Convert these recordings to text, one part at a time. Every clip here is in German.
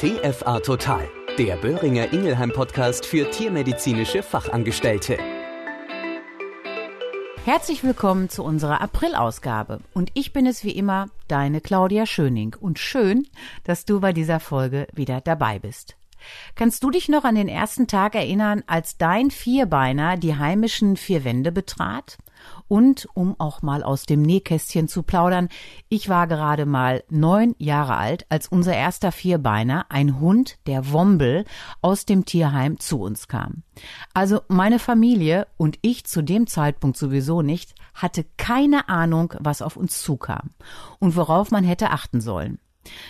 TFA Total, der Böhringer Ingelheim Podcast für tiermedizinische Fachangestellte. Herzlich willkommen zu unserer April-Ausgabe. Und ich bin es wie immer, deine Claudia Schöning. Und schön, dass du bei dieser Folge wieder dabei bist. Kannst du dich noch an den ersten Tag erinnern, als dein Vierbeiner die heimischen vier Wände betrat? Und um auch mal aus dem Nähkästchen zu plaudern, ich war gerade mal neun Jahre alt, als unser erster Vierbeiner, ein Hund, der Wombel, aus dem Tierheim zu uns kam. Also meine Familie und ich zu dem Zeitpunkt sowieso nicht, hatte keine Ahnung, was auf uns zukam und worauf man hätte achten sollen.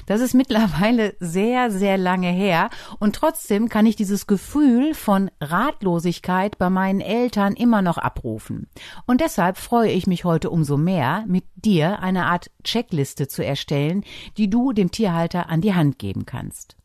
Das ist mittlerweile sehr, sehr lange her und trotzdem kann ich dieses Gefühl von Ratlosigkeit bei meinen Eltern immer noch abrufen. Und deshalb freue ich mich heute umso mehr, mit dir eine Art Checkliste zu erstellen, die du dem Tierhalter an die Hand geben kannst.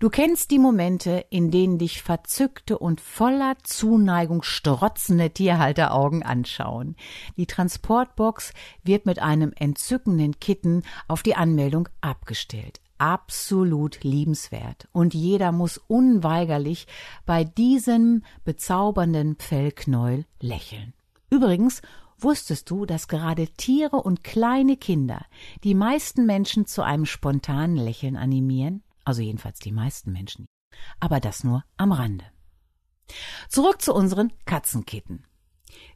Du kennst die Momente, in denen dich verzückte und voller Zuneigung strotzende Tierhalteraugen anschauen. Die Transportbox wird mit einem entzückenden Kitten auf die Anmeldung abgestellt. Absolut liebenswert. Und jeder muss unweigerlich bei diesem bezaubernden Pfellknäuel lächeln. Übrigens, Wusstest du, dass gerade Tiere und kleine Kinder die meisten Menschen zu einem spontanen Lächeln animieren? Also jedenfalls die meisten Menschen. Aber das nur am Rande. Zurück zu unseren Katzenkitten.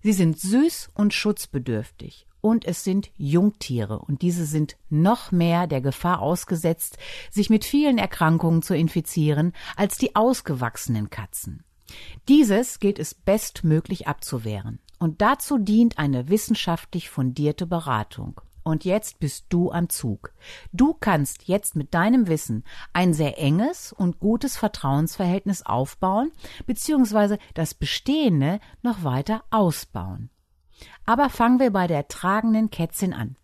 Sie sind süß und schutzbedürftig und es sind Jungtiere und diese sind noch mehr der Gefahr ausgesetzt, sich mit vielen Erkrankungen zu infizieren als die ausgewachsenen Katzen. Dieses gilt es bestmöglich abzuwehren und dazu dient eine wissenschaftlich fundierte Beratung. Und jetzt bist du am Zug. Du kannst jetzt mit deinem Wissen ein sehr enges und gutes Vertrauensverhältnis aufbauen, beziehungsweise das Bestehende noch weiter ausbauen. Aber fangen wir bei der tragenden Kätzin an.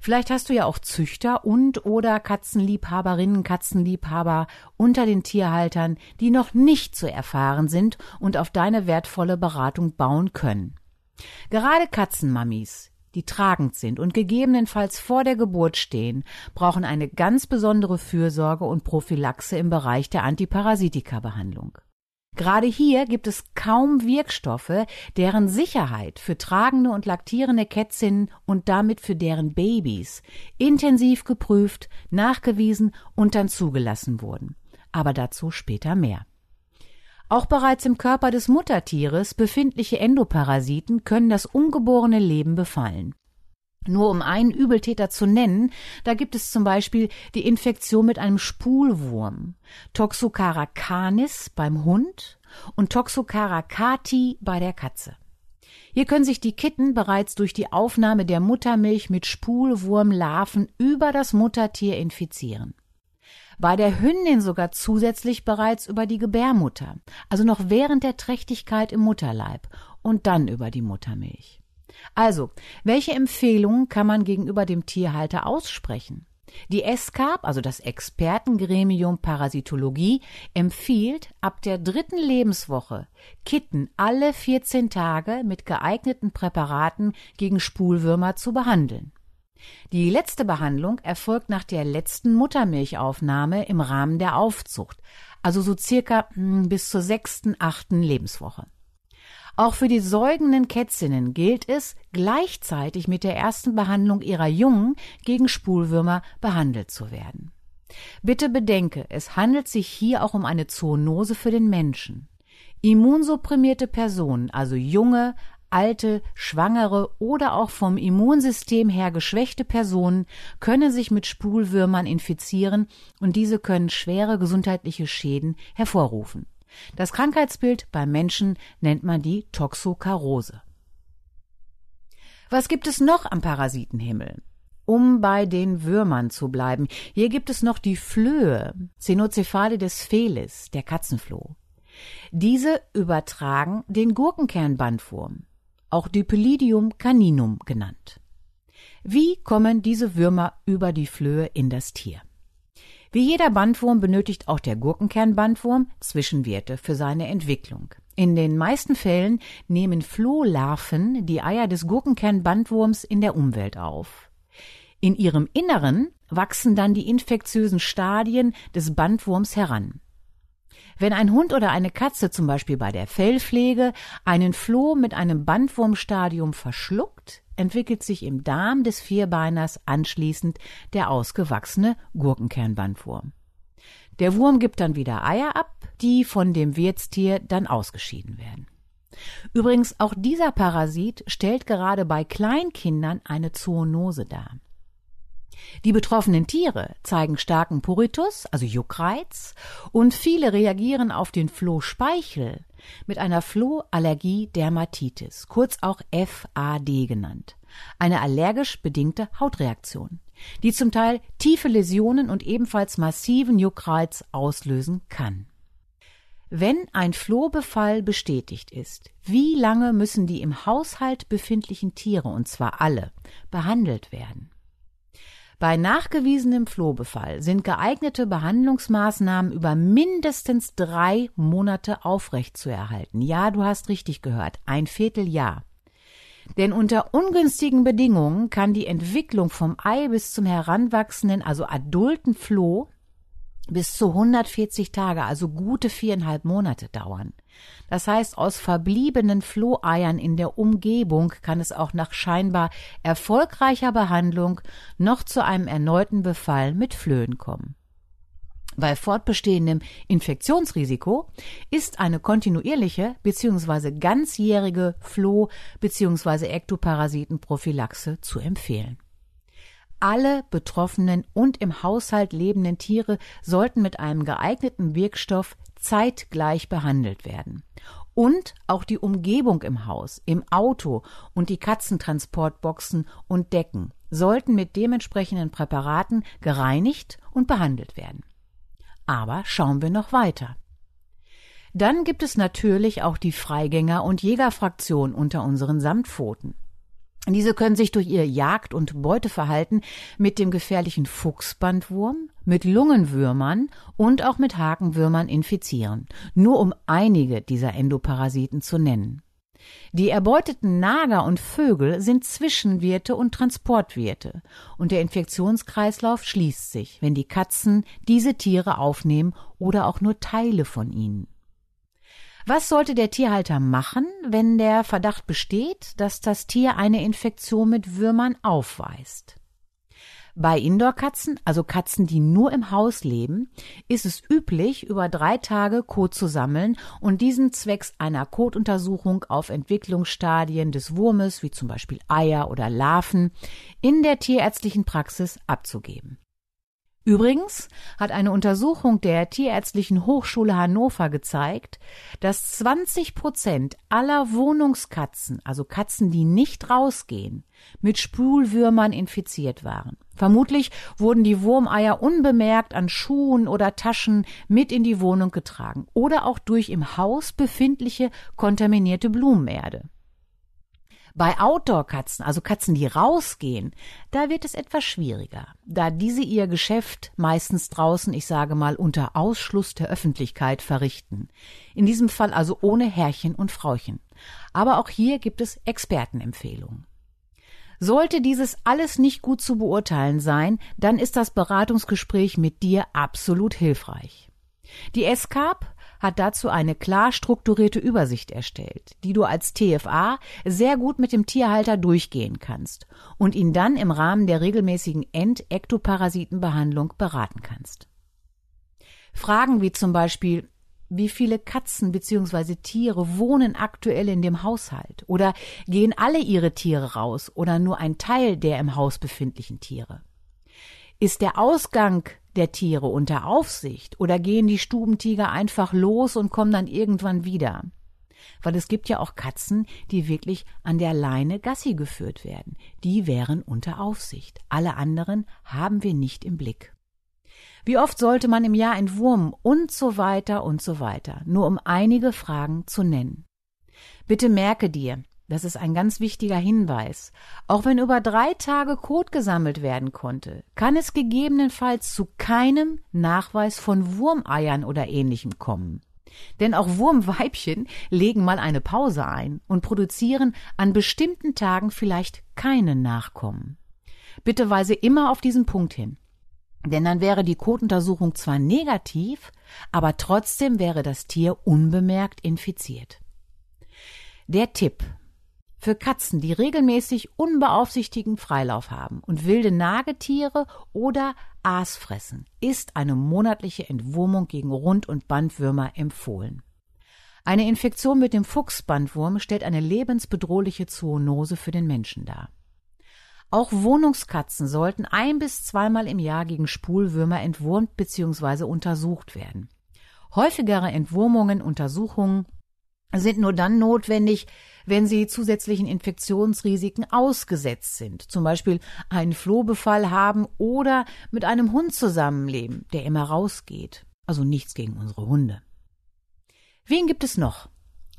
Vielleicht hast du ja auch Züchter und oder Katzenliebhaberinnen, Katzenliebhaber unter den Tierhaltern, die noch nicht so erfahren sind und auf deine wertvolle Beratung bauen können. Gerade Katzenmamis, die tragend sind und gegebenenfalls vor der Geburt stehen, brauchen eine ganz besondere Fürsorge und Prophylaxe im Bereich der Antiparasitika-Behandlung. Gerade hier gibt es kaum Wirkstoffe, deren Sicherheit für tragende und laktierende Kätzinnen und damit für deren Babys intensiv geprüft, nachgewiesen und dann zugelassen wurden. Aber dazu später mehr. Auch bereits im Körper des Muttertieres befindliche Endoparasiten können das ungeborene Leben befallen. Nur um einen Übeltäter zu nennen, da gibt es zum Beispiel die Infektion mit einem Spulwurm, Toxocara canis beim Hund und Toxocara cati bei der Katze. Hier können sich die Kitten bereits durch die Aufnahme der Muttermilch mit Spulwurmlarven über das Muttertier infizieren bei der Hündin sogar zusätzlich bereits über die Gebärmutter, also noch während der Trächtigkeit im Mutterleib und dann über die Muttermilch. Also, welche Empfehlungen kann man gegenüber dem Tierhalter aussprechen? Die ESCAP, also das Expertengremium Parasitologie, empfiehlt ab der dritten Lebenswoche Kitten alle 14 Tage mit geeigneten Präparaten gegen Spulwürmer zu behandeln. Die letzte Behandlung erfolgt nach der letzten Muttermilchaufnahme im Rahmen der Aufzucht, also so circa hm, bis zur sechsten, achten Lebenswoche. Auch für die säugenden Kätzinnen gilt es, gleichzeitig mit der ersten Behandlung ihrer Jungen gegen Spulwürmer behandelt zu werden. Bitte bedenke, es handelt sich hier auch um eine Zoonose für den Menschen. Immunsupprimierte Personen, also junge, alte, schwangere oder auch vom Immunsystem her geschwächte Personen können sich mit Spulwürmern infizieren und diese können schwere gesundheitliche Schäden hervorrufen. Das Krankheitsbild beim Menschen nennt man die Toxokarose. Was gibt es noch am Parasitenhimmel? Um bei den Würmern zu bleiben, hier gibt es noch die Flöhe, Cenocephale des Felis, der Katzenfloh. Diese übertragen den Gurkenkernbandwurm auch Dipylidium caninum genannt. Wie kommen diese Würmer über die Flöhe in das Tier? Wie jeder Bandwurm benötigt auch der Gurkenkernbandwurm Zwischenwerte für seine Entwicklung. In den meisten Fällen nehmen Flohlarven die Eier des Gurkenkernbandwurms in der Umwelt auf. In ihrem Inneren wachsen dann die infektiösen Stadien des Bandwurms heran. Wenn ein Hund oder eine Katze zum Beispiel bei der Fellpflege einen Floh mit einem Bandwurmstadium verschluckt, entwickelt sich im Darm des Vierbeiners anschließend der ausgewachsene Gurkenkernbandwurm. Der Wurm gibt dann wieder Eier ab, die von dem Wirtstier dann ausgeschieden werden. Übrigens, auch dieser Parasit stellt gerade bei Kleinkindern eine Zoonose dar. Die betroffenen Tiere zeigen starken Puritus, also Juckreiz, und viele reagieren auf den Flohspeichel mit einer Flohallergie-Dermatitis, kurz auch FAD genannt, eine allergisch bedingte Hautreaktion, die zum Teil tiefe Läsionen und ebenfalls massiven Juckreiz auslösen kann. Wenn ein Flohbefall bestätigt ist, wie lange müssen die im Haushalt befindlichen Tiere, und zwar alle, behandelt werden? Bei nachgewiesenem Flohbefall sind geeignete Behandlungsmaßnahmen über mindestens drei Monate aufrechtzuerhalten. Ja, du hast richtig gehört, ein Vierteljahr. Denn unter ungünstigen Bedingungen kann die Entwicklung vom Ei bis zum heranwachsenden, also adulten Floh bis zu 140 Tage, also gute viereinhalb Monate dauern. Das heißt, aus verbliebenen Floheiern in der Umgebung kann es auch nach scheinbar erfolgreicher Behandlung noch zu einem erneuten Befall mit Flöhen kommen. Bei fortbestehendem Infektionsrisiko ist eine kontinuierliche bzw. ganzjährige Floh- bzw. Ektoparasitenprophylaxe zu empfehlen. Alle betroffenen und im Haushalt lebenden Tiere sollten mit einem geeigneten Wirkstoff zeitgleich behandelt werden. Und auch die Umgebung im Haus, im Auto und die Katzentransportboxen und Decken sollten mit dementsprechenden Präparaten gereinigt und behandelt werden. Aber schauen wir noch weiter. Dann gibt es natürlich auch die Freigänger- und Jägerfraktion unter unseren Samtpfoten. Diese können sich durch ihr Jagd- und Beuteverhalten mit dem gefährlichen Fuchsbandwurm, mit Lungenwürmern und auch mit Hakenwürmern infizieren, nur um einige dieser Endoparasiten zu nennen. Die erbeuteten Nager und Vögel sind Zwischenwirte und Transportwirte, und der Infektionskreislauf schließt sich, wenn die Katzen diese Tiere aufnehmen oder auch nur Teile von ihnen. Was sollte der Tierhalter machen, wenn der Verdacht besteht, dass das Tier eine Infektion mit Würmern aufweist? Bei Indoor-Katzen, also Katzen, die nur im Haus leben, ist es üblich, über drei Tage Kot zu sammeln und diesen zwecks einer Kotuntersuchung auf Entwicklungsstadien des Wurmes, wie zum Beispiel Eier oder Larven, in der tierärztlichen Praxis abzugeben. Übrigens hat eine Untersuchung der Tierärztlichen Hochschule Hannover gezeigt, dass 20 Prozent aller Wohnungskatzen, also Katzen, die nicht rausgehen, mit Spulwürmern infiziert waren. Vermutlich wurden die Wurmeier unbemerkt an Schuhen oder Taschen mit in die Wohnung getragen oder auch durch im Haus befindliche kontaminierte Blumenerde. Bei Outdoor-Katzen, also Katzen, die rausgehen, da wird es etwas schwieriger, da diese ihr Geschäft meistens draußen, ich sage mal, unter Ausschluss der Öffentlichkeit verrichten. In diesem Fall also ohne Herrchen und Frauchen. Aber auch hier gibt es Expertenempfehlungen. Sollte dieses alles nicht gut zu beurteilen sein, dann ist das Beratungsgespräch mit dir absolut hilfreich. Die ESCAP hat dazu eine klar strukturierte Übersicht erstellt, die du als TFA sehr gut mit dem Tierhalter durchgehen kannst und ihn dann im Rahmen der regelmäßigen Endektoparasitenbehandlung beraten kannst. Fragen wie zum Beispiel, wie viele Katzen bzw. Tiere wohnen aktuell in dem Haushalt? Oder gehen alle ihre Tiere raus oder nur ein Teil der im Haus befindlichen Tiere? Ist der Ausgang der Tiere unter Aufsicht oder gehen die Stubentiger einfach los und kommen dann irgendwann wieder? Weil es gibt ja auch Katzen, die wirklich an der Leine Gassi geführt werden. Die wären unter Aufsicht. Alle anderen haben wir nicht im Blick. Wie oft sollte man im Jahr entwurmen und so weiter und so weiter, nur um einige Fragen zu nennen. Bitte merke dir, das ist ein ganz wichtiger Hinweis. Auch wenn über drei Tage Kot gesammelt werden konnte, kann es gegebenenfalls zu keinem Nachweis von Wurmeiern oder ähnlichem kommen. Denn auch Wurmweibchen legen mal eine Pause ein und produzieren an bestimmten Tagen vielleicht keine Nachkommen. Bitte weise immer auf diesen Punkt hin. Denn dann wäre die Kotuntersuchung zwar negativ, aber trotzdem wäre das Tier unbemerkt infiziert. Der Tipp für Katzen, die regelmäßig unbeaufsichtigen Freilauf haben und wilde Nagetiere oder Aas fressen, ist eine monatliche Entwurmung gegen Rund- und Bandwürmer empfohlen. Eine Infektion mit dem Fuchsbandwurm stellt eine lebensbedrohliche Zoonose für den Menschen dar. Auch Wohnungskatzen sollten ein bis zweimal im Jahr gegen Spulwürmer entwurmt bzw. untersucht werden. Häufigere Entwurmungen, Untersuchungen sind nur dann notwendig, wenn sie zusätzlichen Infektionsrisiken ausgesetzt sind, zum Beispiel einen Flohbefall haben oder mit einem Hund zusammenleben, der immer rausgeht. Also nichts gegen unsere Hunde. Wen gibt es noch?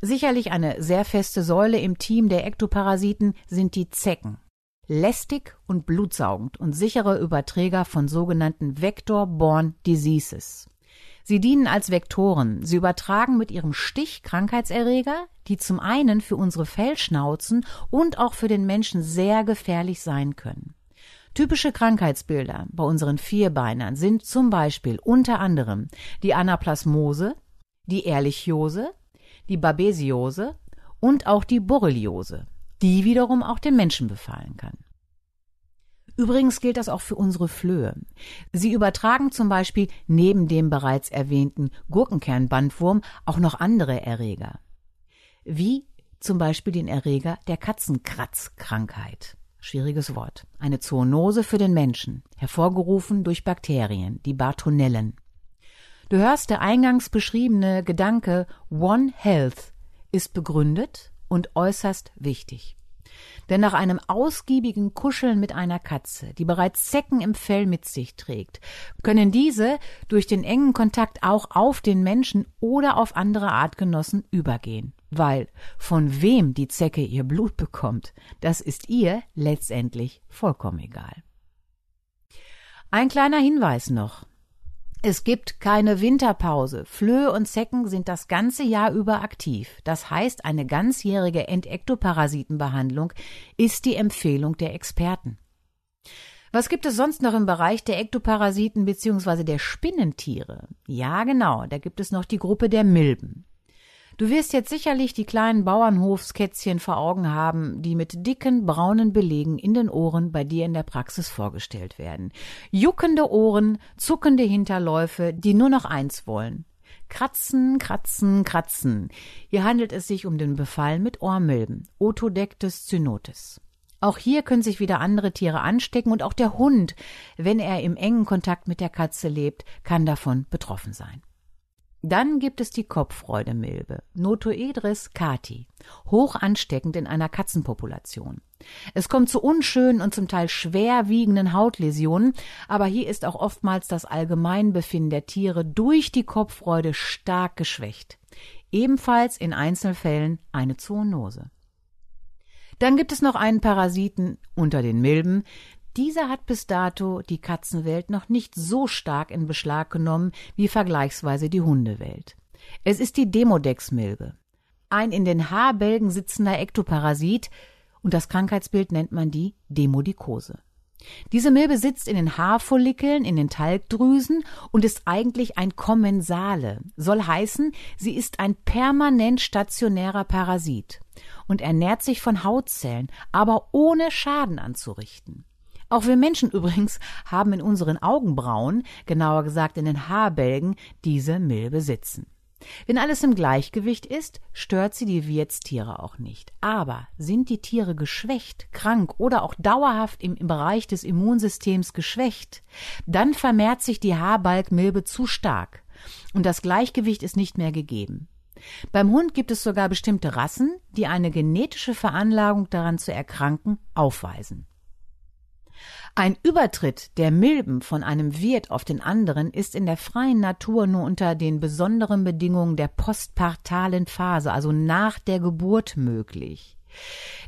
Sicherlich eine sehr feste Säule im Team der Ektoparasiten sind die Zecken lästig und blutsaugend und sichere Überträger von sogenannten Vector-Borne Diseases. Sie dienen als Vektoren. Sie übertragen mit ihrem Stich Krankheitserreger, die zum einen für unsere Fellschnauzen und auch für den Menschen sehr gefährlich sein können. Typische Krankheitsbilder bei unseren Vierbeinern sind zum Beispiel unter anderem die Anaplasmose, die Ehrlichiose, die Babesiose und auch die Borreliose die wiederum auch den Menschen befallen kann. Übrigens gilt das auch für unsere Flöhe. Sie übertragen zum Beispiel neben dem bereits erwähnten Gurkenkernbandwurm auch noch andere Erreger. Wie zum Beispiel den Erreger der Katzenkratzkrankheit. Schwieriges Wort. Eine Zoonose für den Menschen, hervorgerufen durch Bakterien, die Bartonellen. Du hörst, der eingangs beschriebene Gedanke One Health ist begründet und äußerst wichtig. Denn nach einem ausgiebigen Kuscheln mit einer Katze, die bereits Zecken im Fell mit sich trägt, können diese durch den engen Kontakt auch auf den Menschen oder auf andere Artgenossen übergehen. Weil von wem die Zecke ihr Blut bekommt, das ist ihr letztendlich vollkommen egal. Ein kleiner Hinweis noch. Es gibt keine Winterpause. Flöhe und Zecken sind das ganze Jahr über aktiv. Das heißt, eine ganzjährige Entektoparasitenbehandlung ist die Empfehlung der Experten. Was gibt es sonst noch im Bereich der Ektoparasiten bzw. der Spinnentiere? Ja, genau, da gibt es noch die Gruppe der Milben. Du wirst jetzt sicherlich die kleinen Bauernhofskätzchen vor Augen haben, die mit dicken braunen Belegen in den Ohren bei dir in der Praxis vorgestellt werden. Juckende Ohren, zuckende Hinterläufe, die nur noch eins wollen. Kratzen, kratzen, kratzen. Hier handelt es sich um den Befall mit Ohrmilben, Otodectes cynotis. Auch hier können sich wieder andere Tiere anstecken und auch der Hund, wenn er im engen Kontakt mit der Katze lebt, kann davon betroffen sein. Dann gibt es die Kopffreudemilbe, Notoedris cati, hoch ansteckend in einer Katzenpopulation. Es kommt zu unschönen und zum Teil schwerwiegenden Hautläsionen, aber hier ist auch oftmals das Allgemeinbefinden der Tiere durch die Kopfreude stark geschwächt. Ebenfalls in Einzelfällen eine Zoonose. Dann gibt es noch einen Parasiten unter den Milben, dieser hat bis dato die Katzenwelt noch nicht so stark in Beschlag genommen wie vergleichsweise die Hundewelt. Es ist die Demodex-Milbe. Ein in den Haarbälgen sitzender Ektoparasit und das Krankheitsbild nennt man die Demodikose. Diese Milbe sitzt in den Haarfollikeln, in den Talgdrüsen und ist eigentlich ein Kommensale. Soll heißen, sie ist ein permanent stationärer Parasit und ernährt sich von Hautzellen, aber ohne Schaden anzurichten. Auch wir Menschen übrigens haben in unseren Augenbrauen, genauer gesagt in den Haarbälgen, diese Milbe sitzen. Wenn alles im Gleichgewicht ist, stört sie die Wirtstiere auch nicht. Aber sind die Tiere geschwächt, krank oder auch dauerhaft im, im Bereich des Immunsystems geschwächt, dann vermehrt sich die Haarbalgmilbe zu stark und das Gleichgewicht ist nicht mehr gegeben. Beim Hund gibt es sogar bestimmte Rassen, die eine genetische Veranlagung daran zu erkranken aufweisen. Ein Übertritt der Milben von einem Wirt auf den anderen ist in der freien Natur nur unter den besonderen Bedingungen der postpartalen Phase, also nach der Geburt möglich.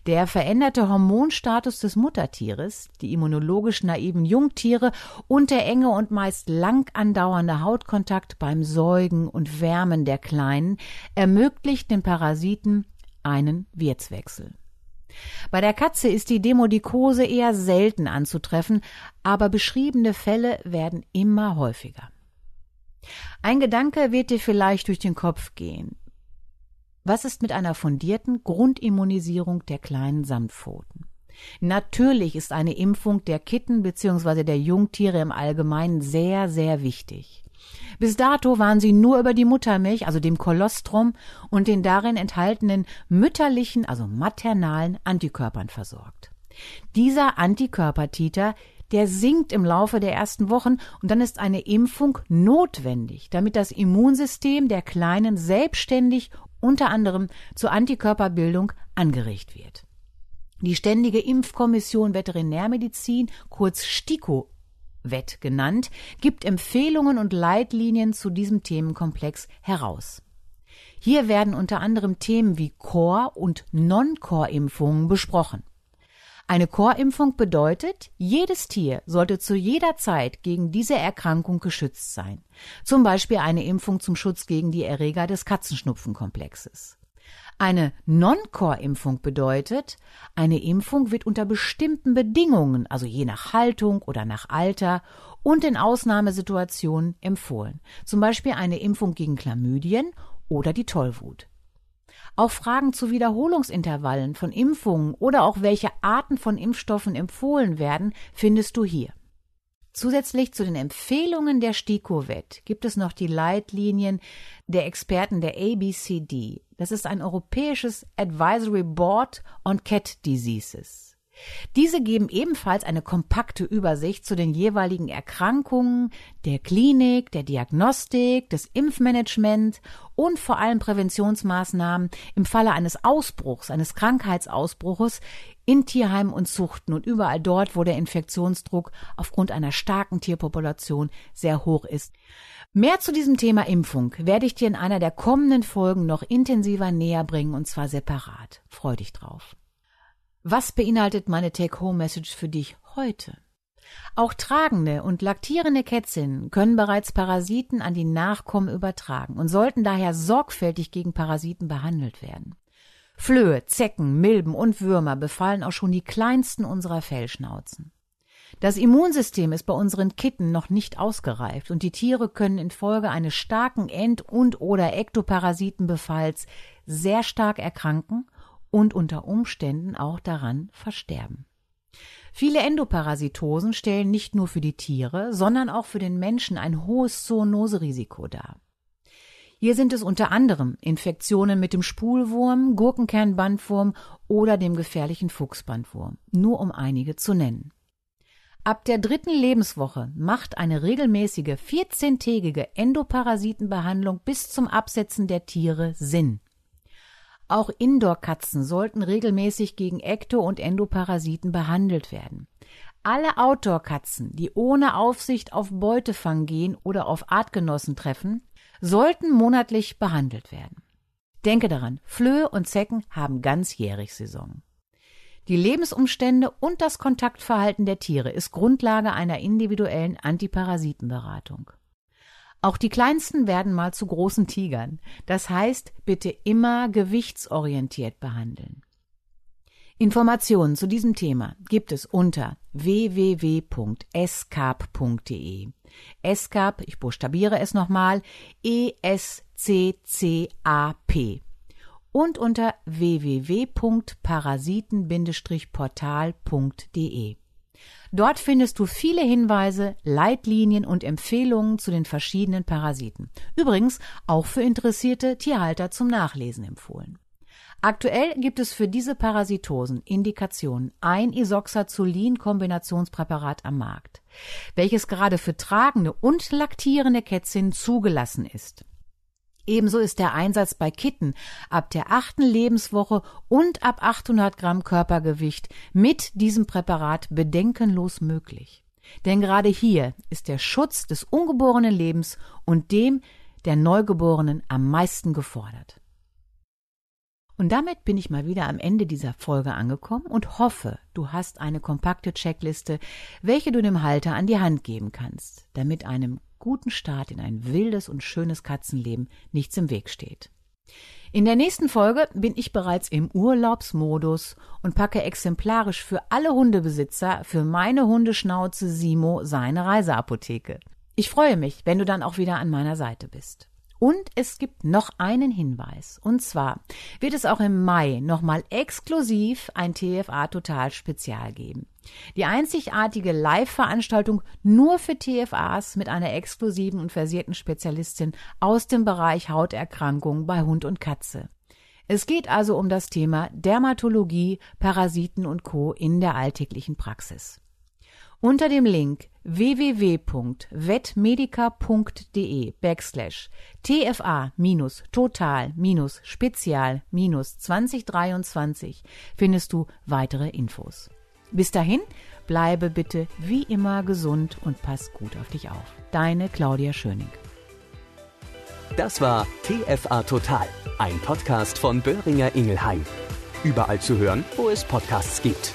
Der veränderte Hormonstatus des Muttertieres, die immunologisch naiven Jungtiere und der enge und meist lang andauernde Hautkontakt beim Säugen und Wärmen der Kleinen ermöglicht den Parasiten einen Wirtswechsel. Bei der Katze ist die Demodikose eher selten anzutreffen, aber beschriebene Fälle werden immer häufiger. Ein Gedanke wird dir vielleicht durch den Kopf gehen. Was ist mit einer fundierten Grundimmunisierung der kleinen Samtpfoten? Natürlich ist eine Impfung der Kitten bzw. der Jungtiere im Allgemeinen sehr, sehr wichtig. Bis dato waren sie nur über die Muttermilch, also dem Kolostrum und den darin enthaltenen mütterlichen, also maternalen Antikörpern versorgt. Dieser Antikörpertiter, der sinkt im Laufe der ersten Wochen und dann ist eine Impfung notwendig, damit das Immunsystem der Kleinen selbstständig unter anderem zur Antikörperbildung angeregt wird. Die Ständige Impfkommission Veterinärmedizin, kurz STIKO WET genannt, gibt Empfehlungen und Leitlinien zu diesem Themenkomplex heraus. Hier werden unter anderem Themen wie Core- und Non-Core-Impfungen besprochen. Eine Core-Impfung bedeutet, jedes Tier sollte zu jeder Zeit gegen diese Erkrankung geschützt sein. Zum Beispiel eine Impfung zum Schutz gegen die Erreger des Katzenschnupfenkomplexes. Eine Non-Core-Impfung bedeutet, eine Impfung wird unter bestimmten Bedingungen, also je nach Haltung oder nach Alter und in Ausnahmesituationen empfohlen. Zum Beispiel eine Impfung gegen Chlamydien oder die Tollwut. Auch Fragen zu Wiederholungsintervallen von Impfungen oder auch welche Arten von Impfstoffen empfohlen werden, findest du hier. Zusätzlich zu den Empfehlungen der STIKO-WET gibt es noch die Leitlinien der Experten der ABCD. Das ist ein europäisches Advisory Board on Cat Diseases. Diese geben ebenfalls eine kompakte Übersicht zu den jeweiligen Erkrankungen, der Klinik, der Diagnostik, des Impfmanagement und vor allem Präventionsmaßnahmen im Falle eines Ausbruchs, eines Krankheitsausbruches in Tierheimen und Zuchten und überall dort, wo der Infektionsdruck aufgrund einer starken Tierpopulation sehr hoch ist. Mehr zu diesem Thema Impfung werde ich dir in einer der kommenden Folgen noch intensiver näher bringen und zwar separat. Freu dich drauf. Was beinhaltet meine Take-Home-Message für dich heute? Auch tragende und laktierende Kätzinnen können bereits Parasiten an die Nachkommen übertragen und sollten daher sorgfältig gegen Parasiten behandelt werden. Flöhe, Zecken, Milben und Würmer befallen auch schon die kleinsten unserer Fellschnauzen. Das Immunsystem ist bei unseren Kitten noch nicht ausgereift und die Tiere können infolge eines starken End- und oder Ektoparasitenbefalls sehr stark erkranken und unter Umständen auch daran versterben. Viele Endoparasitosen stellen nicht nur für die Tiere, sondern auch für den Menschen ein hohes Zoonoserisiko dar. Hier sind es unter anderem Infektionen mit dem Spulwurm, Gurkenkernbandwurm oder dem gefährlichen Fuchsbandwurm, nur um einige zu nennen. Ab der dritten Lebenswoche macht eine regelmäßige 14-tägige Endoparasitenbehandlung bis zum Absetzen der Tiere Sinn. Auch Indoor-Katzen sollten regelmäßig gegen Ekto- und Endoparasiten behandelt werden. Alle Outdoor-Katzen, die ohne Aufsicht auf Beutefang gehen oder auf Artgenossen treffen, sollten monatlich behandelt werden. Denke daran, Flöhe und Zecken haben ganzjährig Saison. Die Lebensumstände und das Kontaktverhalten der Tiere ist Grundlage einer individuellen Antiparasitenberatung. Auch die Kleinsten werden mal zu großen Tigern. Das heißt, bitte immer gewichtsorientiert behandeln. Informationen zu diesem Thema gibt es unter www.escap.de. Escap, ich buchstabiere es nochmal, E-S-C-C-A-P. Und unter www.parasiten-portal.de. Dort findest du viele Hinweise, Leitlinien und Empfehlungen zu den verschiedenen Parasiten. Übrigens auch für interessierte Tierhalter zum Nachlesen empfohlen. Aktuell gibt es für diese Parasitosen Indikationen ein Isoxazolin-Kombinationspräparat am Markt, welches gerade für tragende und laktierende Kätzchen zugelassen ist. Ebenso ist der Einsatz bei Kitten ab der achten Lebenswoche und ab 800 Gramm Körpergewicht mit diesem Präparat bedenkenlos möglich. Denn gerade hier ist der Schutz des ungeborenen Lebens und dem der Neugeborenen am meisten gefordert. Und damit bin ich mal wieder am Ende dieser Folge angekommen und hoffe, du hast eine kompakte Checkliste, welche du dem Halter an die Hand geben kannst, damit einem guten Start in ein wildes und schönes Katzenleben nichts im Weg steht. In der nächsten Folge bin ich bereits im Urlaubsmodus und packe exemplarisch für alle Hundebesitzer für meine Hundeschnauze Simo seine Reiseapotheke. Ich freue mich, wenn du dann auch wieder an meiner Seite bist. Und es gibt noch einen Hinweis. Und zwar wird es auch im Mai nochmal exklusiv ein TFA Total Spezial geben. Die einzigartige Live-Veranstaltung nur für TFAs mit einer exklusiven und versierten Spezialistin aus dem Bereich Hauterkrankungen bei Hund und Katze. Es geht also um das Thema Dermatologie, Parasiten und Co. in der alltäglichen Praxis. Unter dem Link www.vetmedica.de backslash tfa-total-spezial-2023 findest du weitere Infos. Bis dahin, bleibe bitte wie immer gesund und pass gut auf dich auf. Deine Claudia Schöning. Das war TFA Total, ein Podcast von Böhringer Ingelheim. Überall zu hören, wo es Podcasts gibt.